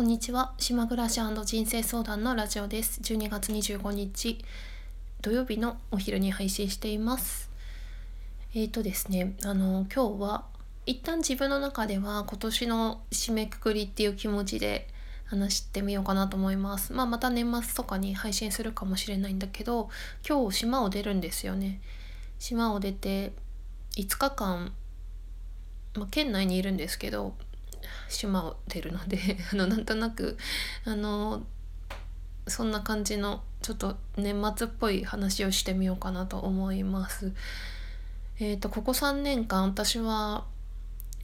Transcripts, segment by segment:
こんにちは。島暮らし人生相談のラジオです。12月25日土曜日のお昼に配信しています。えーとですねあの今日は一旦自分の中では今年の締めくくりっていう気持ちで話してみようかなと思います。まあまた年末とかに配信するかもしれないんだけど今日島を出るんですよね。島を出て5日間、まあ、県内にいるんですけど島を出るので あのなんとなくあのそんな感じのちょっと年末っぽい話をしてみようかなと思います。えーと、ここ3年間私は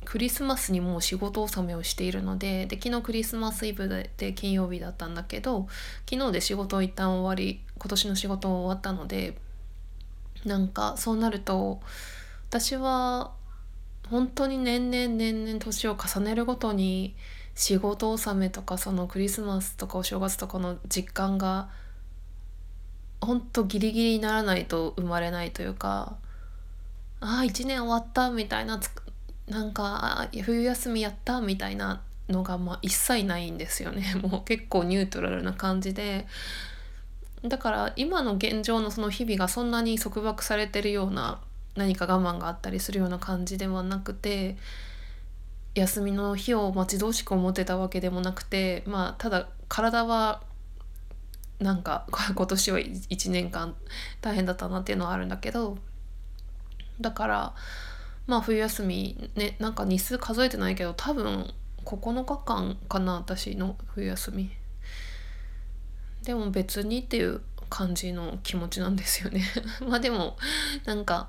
クリスマスにもう仕事納めをしているのでで昨日クリスマスイブで金曜日だったんだけど昨日で仕事を一旦終わり今年の仕事終わったのでなんかそうなると私は本当に年々年々年を重ねるごとに仕事納めとかそのクリスマスとかお正月とかの実感が本当ギリギリにならないと生まれないというかああ1年終わったみたいななんか冬休みやったみたいなのがまあ一切ないんですよねもう結構ニュートラルな感じでだから今の現状のその日々がそんなに束縛されてるような何か我慢があったりするような感じではなくて休みの日を待ち遠しく思ってたわけでもなくてまあただ体はなんか 今年は1年間大変だったなっていうのはあるんだけどだからまあ冬休みねなんか日数数えてないけど多分9日間かな私の冬休み。でも別にっていう感じの気持ちなんですよね。まあでもなんか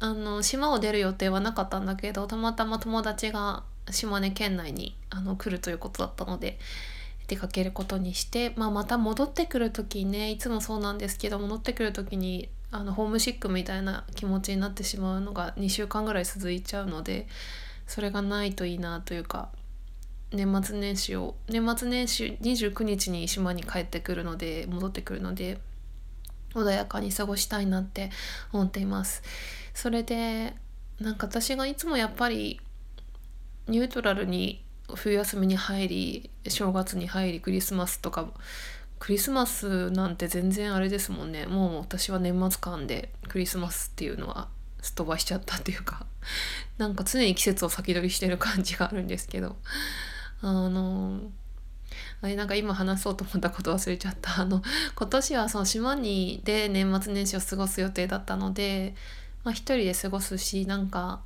あの島を出る予定はなかったんだけどたまたま友達が島根県内にあの来るということだったので出かけることにして、まあ、また戻ってくる時ねいつもそうなんですけど戻ってくる時にあのホームシックみたいな気持ちになってしまうのが2週間ぐらい続いちゃうのでそれがないといいなというか年末年始を年末年始29日に島に帰ってくるので戻ってくるので穏やかに過ごしたいなって思っています。それでなんか私がいつもやっぱりニュートラルに冬休みに入り正月に入りクリスマスとかクリスマスなんて全然あれですもんね。もう私は年末間でクリスマスっていうのはすっ飛ばしちゃったっていうか なんか常に季節を先取りしてる感じがあるんですけど。あのあれなんか今話そうと思ったこと忘れちゃった。あの今年はその島にで年末年始を過ごす予定だったのでまあ、一人で過ごすしなんか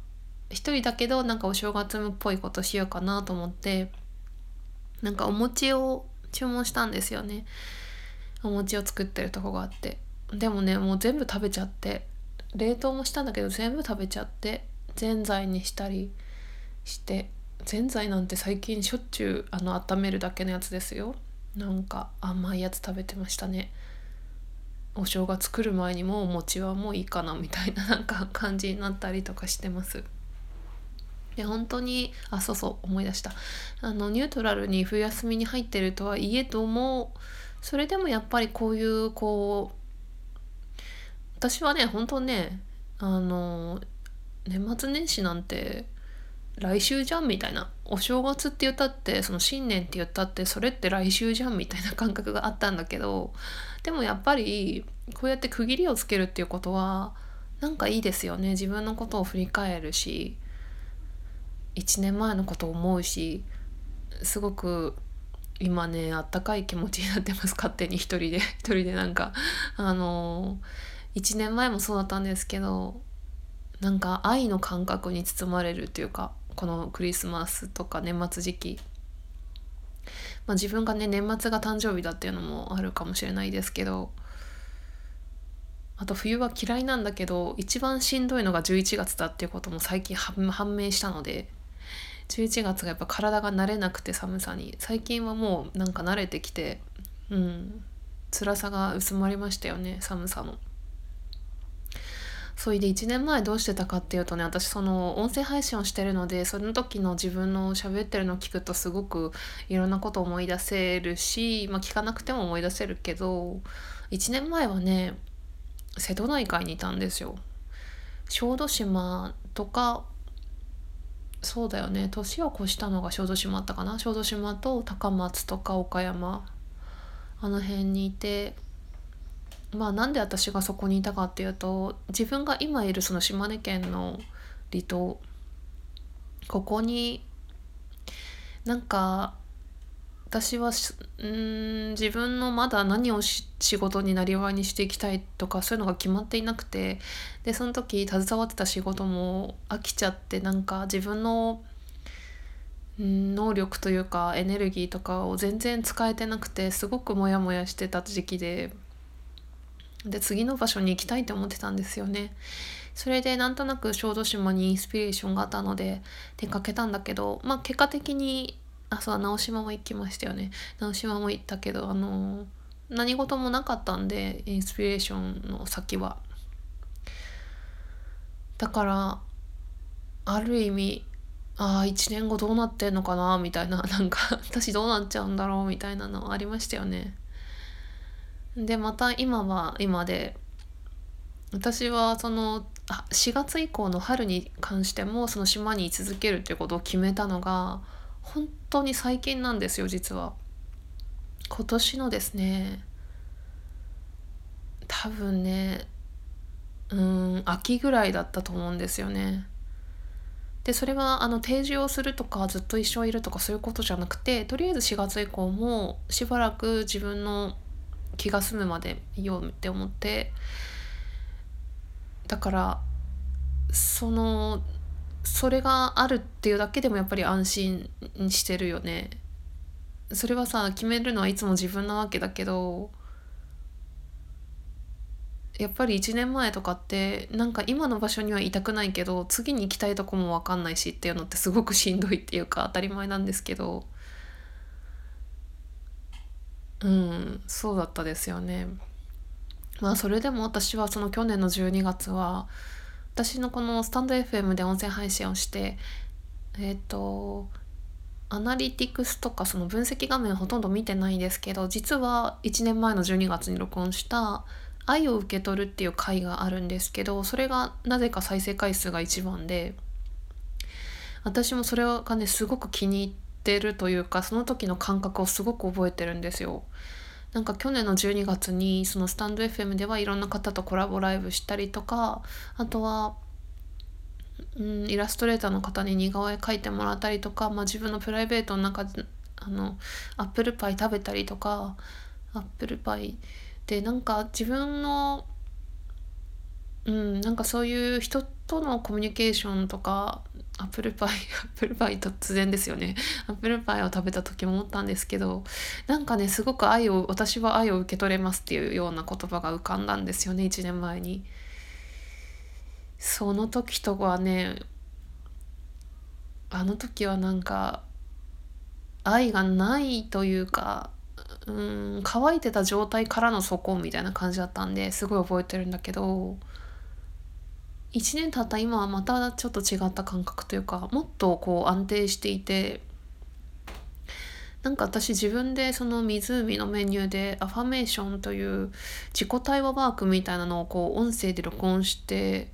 一人だけどなんかお正月っぽいことしようかなと思ってなんかお餅を注文したんですよね。お餅を作ってるとこがあって。でもねもう全部食べちゃって冷凍もしたんだけど全部食べちゃってぜんざいにしたりしてぜんざいなんて最近しょっちゅうあの温めるだけのやつですよ。なんか甘いやつ食べてましたね。お正月来る前にもお餅はもういいかなみたいななんか感じになったりとかしてます。で本当にあそうそう思い出したあのニュートラルに冬休みに入ってるとはいえどもそれでもやっぱりこういうこう私はね本当ねあの年末年始なんて来週じゃんみたいなお正月って言ったってその新年って言ったってそれって来週じゃんみたいな感覚があったんだけどでもやっぱりこうやって区切りをつけるっていうことはなんかいいですよね。自分のことを振り返るし1年前のことを思うしすごく今ねあったかい気持ちになってます勝手に一人で。一人でなんかあの1年前もそうだったんですけどなんか愛の感覚に包まれるっていうかこのクリスマスとか年末時期。まあ、自分がね年末が誕生日だっていうのもあるかもしれないですけど。あと冬は嫌いなんだけど一番しんどいのが11月だっていうことも最近判明したので。11月がやっぱ体が慣れなくて寒さに。最近はもうなんか慣れてきてうん。辛さが薄まりましたよね寒さの。それで1年前どうしてたかっていうとね私その音声配信をしてるのでその時の自分の喋ってるのを聞くとすごくいろんなこと思い出せるし、まあ、聞かなくても思い出せるけど1年前はね瀬戸内海にいたんですよ。小豆島とかそうだよね年を越したのが小豆島あったかな小豆島と高松とか岡山あの辺にいてまあなんで私がそこにいたかっていうと自分が今いるその島根県の離島ここになんか私はうん自分のまだ何を仕事になりわいにしていきたいとかそういうのが決まっていなくてでその時携わってた仕事も飽きちゃってなんか自分の能力というかエネルギーとかを全然使えてなくてすごくモヤモヤしてた時期で。で次の場所に行きたいと思ってたんですよね。それでなんとなく小豆島にインスピレーションがあったので出かけたんだけどまあ結果的にあそう直島も行きましたよね。直島も行ったけどあの何事もなかったんでインスピレーションの先は。だからある意味ああ1年後どうなってんのかなみたいな。なんか私どうなっちゃうんだろうみたいなのありましたよね。でまた今は今で私はその4月以降の春に関してもその島に居続けるっていうことを決めたのが本当に最近なんですよ実は。今年のですね多分ねうん秋ぐらいだったと思うんですよね。でそれはあの定住をするとかずっと一緒いるとかそういうことじゃなくてとりあえず4月以降もしばらく自分の気が済むまでいようって思ってだからそのそれがあるっていうだけでもやっぱり安心してるよね。それはさ決めるのはいつも自分なわけだけどやっぱり1年前とかってなんか今の場所にはいたくないけど次に行きたいとこも分かんないしっていうのってすごくしんどいっていうか当たり前なんですけどうんそうだったですよね。まあそれでも私はその去年の12月は私のこのスタンド FM で音声配信をしてえっ、ー、とアナリティクスとかその分析画面ほとんど見てないですけど実は1年前の12月に録音した「愛を受け取る」っていう回があるんですけどそれがなぜか再生回数が一番で私もそれがねすごく気に入ってるというかその時の感覚をすごく覚えてるんですよ。なんか去年の12月にそのスタンド FM ではいろんな方とコラボライブしたりとかあとは、うん、イラストレーターの方に似顔絵描いてもらったりとか、まあ、自分のプライベートの中であのアップルパイ食べたりとかアップルパイでなんか自分のうんなんかそういう人とのコミュニケーションとかアップルパイアップルパイ突然ですよね。アップルパイを食べた時も思ったんですけどなんかねすごく愛を私は愛を受け取れますっていうような言葉が浮かんだんですよね1年前に。その時とはねあの時はなんか愛がないというかうん乾いてた状態からの底みたいな感じだったんですごい覚えてるんだけど1年経った今はまたちょっと違った感覚というかもっとこう安定していてなんか私自分でその湖のメニューでアファメーションという自己対話ワークみたいなのをこう音声で録音して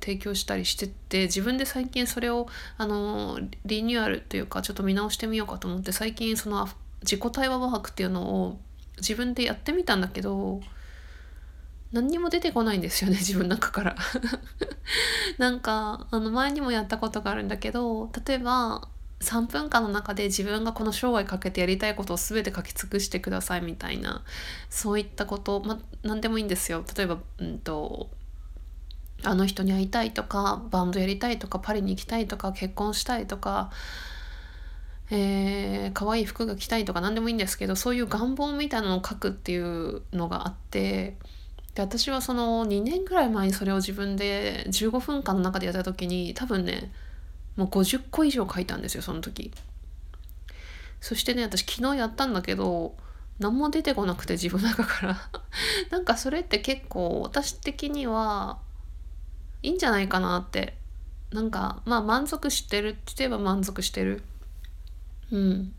提供したりしてって自分で最近それをあのリニューアルというかちょっと見直してみようかと思って最近その自己対話ワークっていうのを自分でやってみたんだけど何にも出てこないんですよね 自分の中から。なんかあの前にもやったことがあるんだけど例えば3分間の中で自分がこの生涯かけてやりたいことを全て書き尽くしてくださいみたいなそういったことま何でもいいんですよ。例えばうんとあの人に会いたいとかバンドやりたいとかパリに行きたいとか結婚したいとかえー、可愛い服が着たいとか何でもいいんですけどそういう願望みたいなのを書くっていうのがあってで私はその2年ぐらい前にそれを自分で15分間の中でやった時に多分ねもう50個以上書いたんですよその時。そしてね私昨日やったんだけど何も出てこなくて自分の中から。なんかそれって結構私的にはいいんじゃないかなって。なんかまあ満足してるって言えば満足してる。うん。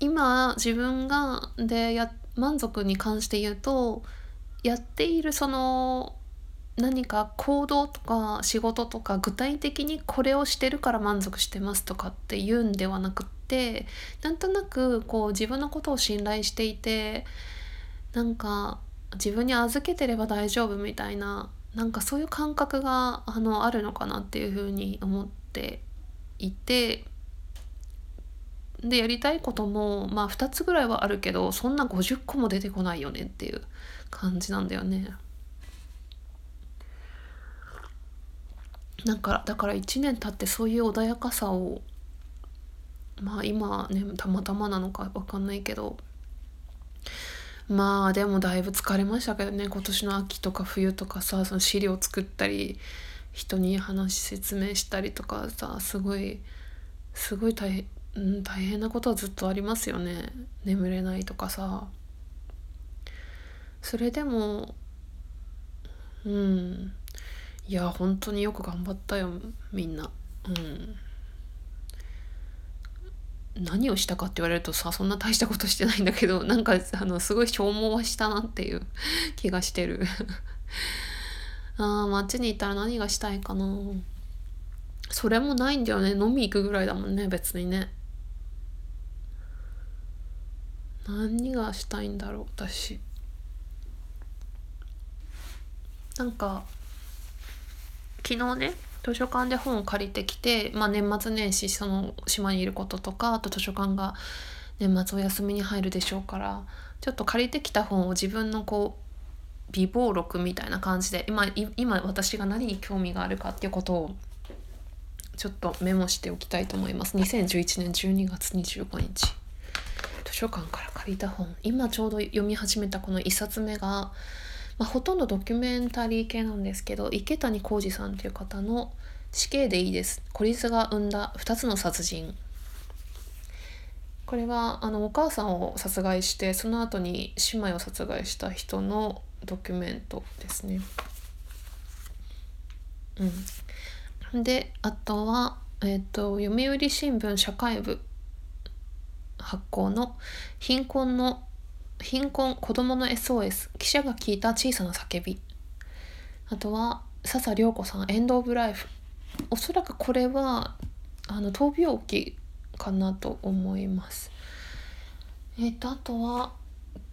今自分がでや満足に関して言うとやっているその何か行動とか仕事とか具体的にこれをしてるから満足してますとかっていうんではなくってなんとなくこう自分のことを信頼していてなんか自分に預けてれば大丈夫みたいななんかそういう感覚があのあるのかなっていうふうに思っていてでやりたいこともまあ2つぐらいはあるけどそんな50個も出てこないよねっていう感じなんだよね。なんかだから1年経ってそういう穏やかさをまあ今ねたまたまなのか分かんないけどまあでもだいぶ疲れましたけどね今年の秋とか冬とかさその資料作ったり人に話説明したりとかさすごいすごい大変、うん、大変なことはずっとありますよね。眠れないとかさ。それでもうん。いや本当によく頑張ったよみんな。うん。何をしたかって言われるとさそんな大したことしてないんだけどなんかあのすごい消耗はしたなっていう 気がしてる。ああ街に行ったら何がしたいかな。それもないんだよね。飲み行くぐらいだもんね別にね。何がしたいんだろう私。なんか昨日ね図書館で本を借りてきて、まあ、年末年始その島にいることとかあと図書館が年末お休みに入るでしょうからちょっと借りてきた本を自分のこう備忘録みたいな感じで今今私が何に興味があるかっていうことをちょっとメモしておきたいと思います。2011年12月25日。図書館から借りた本。今ちょうど読み始めたこの1冊目がまあ、ほとんどドキュメンタリー系なんですけど池谷浩二さんっていう方の「死刑でいいです。孤立が生んだ2つの殺人」これはあのお母さんを殺害してその後に姉妹を殺害した人のドキュメントですね。うん、であとは、えーと読売新聞社会部発行の「貧困の貧困子供の SOS 記者が聞いた小さな叫び。あとは笹涼子さんエンド・オブ・ライフ。おそらくこれはあの闘病記かなと思います。えっ、とあとは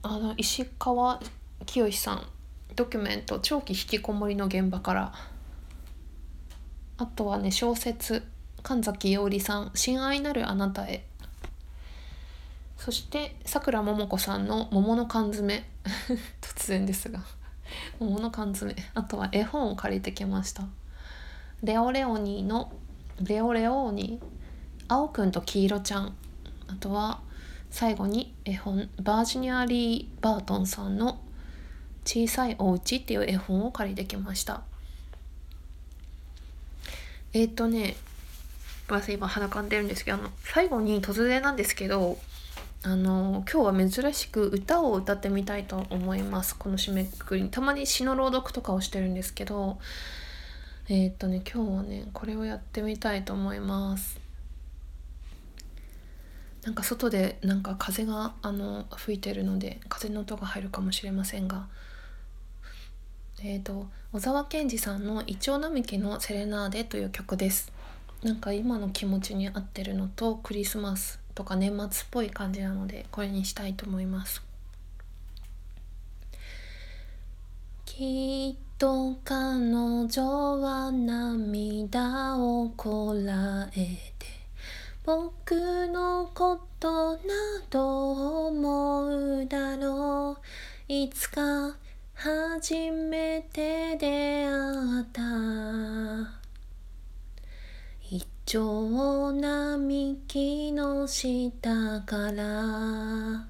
あの石川清さんドキュメント「長期引きこもりの現場から」あとはね小説神崎伊織さん「親愛なるあなたへ」そしてさくらももこさんの「桃の缶詰」突然ですが。桃の缶詰。あとは絵本を借りてきました。レオレオニーのレオレオーニー。青くんと黄色ちゃん。あとは最後に絵本。バージニア・リー・バートンさんの「小さいおうち」っていう絵本を借りてきました。えっ、ー、とね私今鼻かんでるんですけどあの最後に突然なんですけどあの今日は珍しく歌を歌ってみたいと思います。この締めくくりに。たまに詩の朗読とかをしてるんですけど。えー、っとね今日はねこれをやってみたいと思います。なんか外でなんか風があの吹いてるので風の音が入るかもしれませんが。えーと、小沢健二さんの「イチョウ並木のセレナーデ」という曲です。なんか今の気持ちに合ってるのとクリスマスとか年末っぽい感じなのでこれにしたいと思います。きっと彼女は涙をこらえて僕のことなど思うだろう。いつか初めて出会った。城並木の下から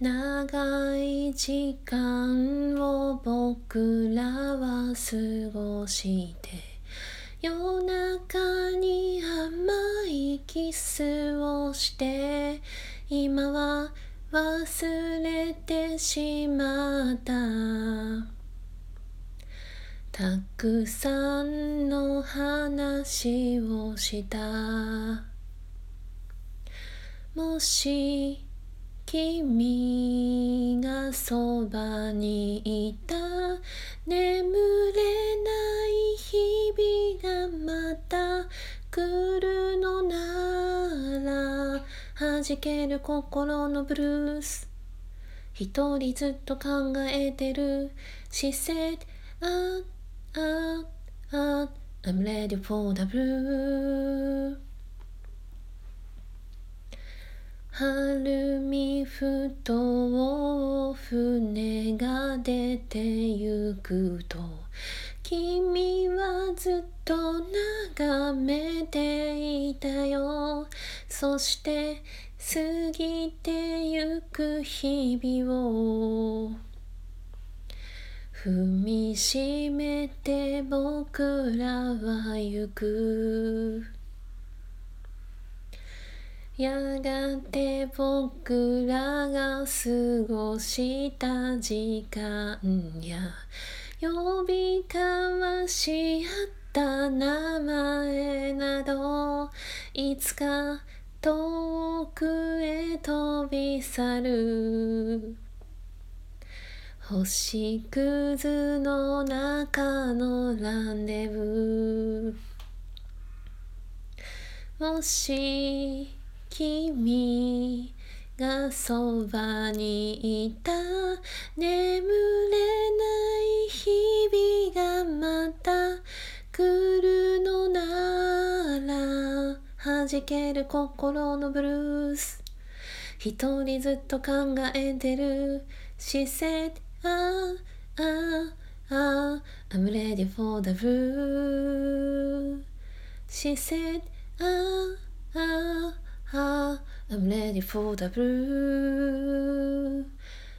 長い時間を僕らは過ごして夜中に甘いキスをして今は忘れてしまった。たくさんの話をした。もし君がそばにいた。眠れない日々がまた。来るのなら。弾ける心のブルース。一人ずっと考えてる。She said, ah, ah, ah, I'm ready for the blue. 春見ふと船が出てゆくと君はずっと眺めていたよ。そして過ぎてゆく日々を。踏みしめて僕らは行く。やがて僕らが過ごした時間や。呼び交わし合った名前などいつか遠くへ飛び去る。星屑の中のランデブー。もし君がそばにいた眠れない日々がまた来るのなら弾ける心のブルース。一人ずっと考えてる。She said, ah, ah, ah, I'm ready for the blue. She said, ah, ah, ah, I'm ready for the blue.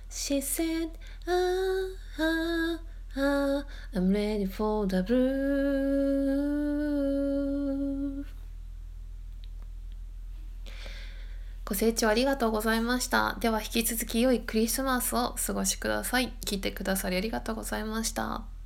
She said, ah, ah, ah, I'm ready for the blue ご清聴ありがとうございました。では引き続き良いクリスマスをお過ごしください。聞いてくださりありがとうございました。